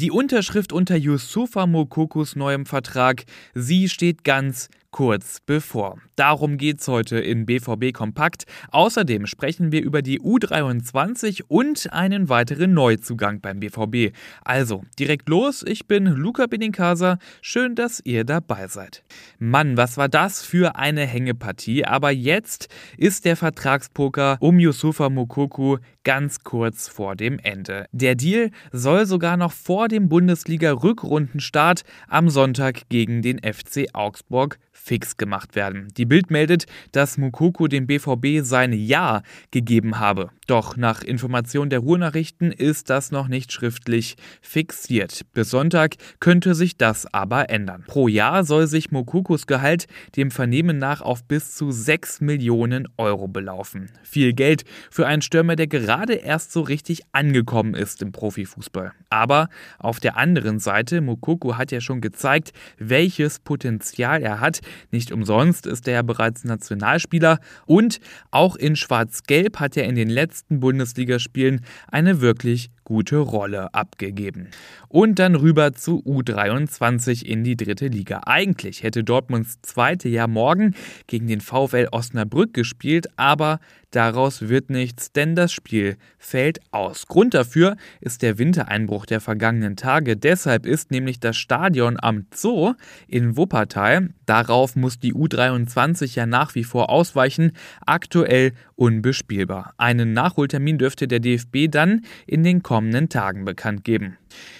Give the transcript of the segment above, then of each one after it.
Die Unterschrift unter Yusufa Mokokus neuem Vertrag, sie steht ganz kurz bevor. Darum geht's heute in BVB Kompakt. Außerdem sprechen wir über die U23 und einen weiteren Neuzugang beim BVB. Also, direkt los, ich bin Luca Benincasa. Schön, dass ihr dabei seid. Mann, was war das für eine Hängepartie? Aber jetzt ist der Vertragspoker um Yusufa Mokoku ganz kurz vor dem Ende. Der Deal soll sogar noch vor dem Bundesliga-Rückrundenstart am Sonntag gegen den FC Augsburg fix gemacht werden. Die Bild meldet, dass Mukoko dem BVB sein Ja gegeben habe. Doch nach Information der Ruhrnachrichten ist das noch nicht schriftlich fixiert. Bis Sonntag könnte sich das aber ändern. Pro Jahr soll sich Mokokos Gehalt dem Vernehmen nach auf bis zu 6 Millionen Euro belaufen. Viel Geld für einen Stürmer, der gerade erst so richtig angekommen ist im Profifußball. Aber auf der anderen Seite, Mokoko hat ja schon gezeigt, welches Potenzial er hat. Nicht umsonst ist er ja bereits Nationalspieler und auch in Schwarz-Gelb hat er in den letzten Bundesligaspielen eine wirklich gute Rolle abgegeben. Und dann rüber zu U23 in die dritte Liga. Eigentlich hätte Dortmunds zweite Jahr morgen gegen den VfL Osnabrück gespielt, aber daraus wird nichts, denn das Spiel fällt aus. Grund dafür ist der Wintereinbruch der vergangenen Tage. Deshalb ist nämlich das Stadion am Zoo in Wuppertal, darauf muss die U23 ja nach wie vor ausweichen, aktuell unbespielbar. Einen Nachholtermin dürfte der DFB dann in den kommenden Tagen bekannt geben.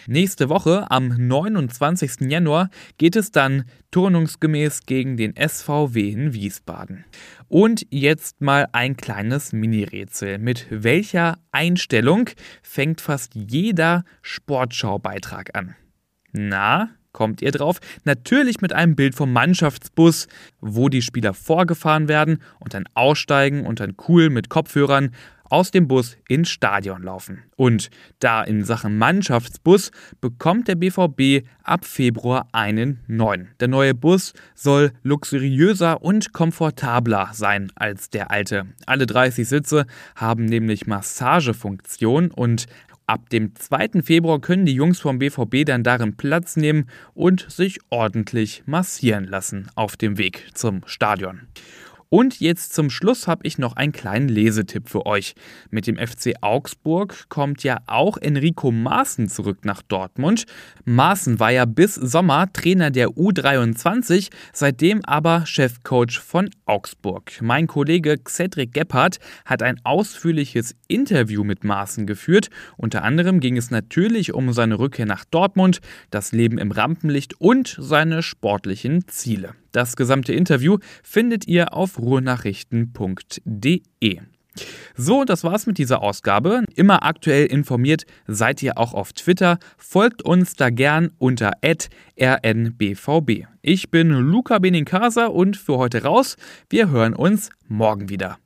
Nächste Woche, am 29. Januar, geht es dann turnungsgemäß gegen den SVW in Wiesbaden. Und jetzt mal ein kleines Mini-Rätsel. Mit welcher Einstellung fängt fast jeder Sportschaubeitrag an? Na, kommt ihr drauf? Natürlich mit einem Bild vom Mannschaftsbus, wo die Spieler vorgefahren werden und dann aussteigen und dann cool mit Kopfhörern aus dem Bus ins Stadion laufen. Und da in Sachen Mannschaftsbus bekommt der BVB ab Februar einen neuen. Der neue Bus soll luxuriöser und komfortabler sein als der alte. Alle 30 Sitze haben nämlich Massagefunktion und Ab dem 2. Februar können die Jungs vom BVB dann darin Platz nehmen und sich ordentlich massieren lassen auf dem Weg zum Stadion. Und jetzt zum Schluss habe ich noch einen kleinen Lesetipp für euch. Mit dem FC Augsburg kommt ja auch Enrico Maaßen zurück nach Dortmund. Maaßen war ja bis Sommer Trainer der U23, seitdem aber Chefcoach von Augsburg. Mein Kollege Cedric Gebhardt hat ein ausführliches Interview mit Maaßen geführt. Unter anderem ging es natürlich um seine Rückkehr nach Dortmund, das Leben im Rampenlicht und seine sportlichen Ziele. Das gesamte Interview findet ihr auf ruhrnachrichten.de. So, das war's mit dieser Ausgabe. Immer aktuell informiert seid ihr auch auf Twitter. Folgt uns da gern unter rnbvb. Ich bin Luca Benincasa und für heute raus. Wir hören uns morgen wieder.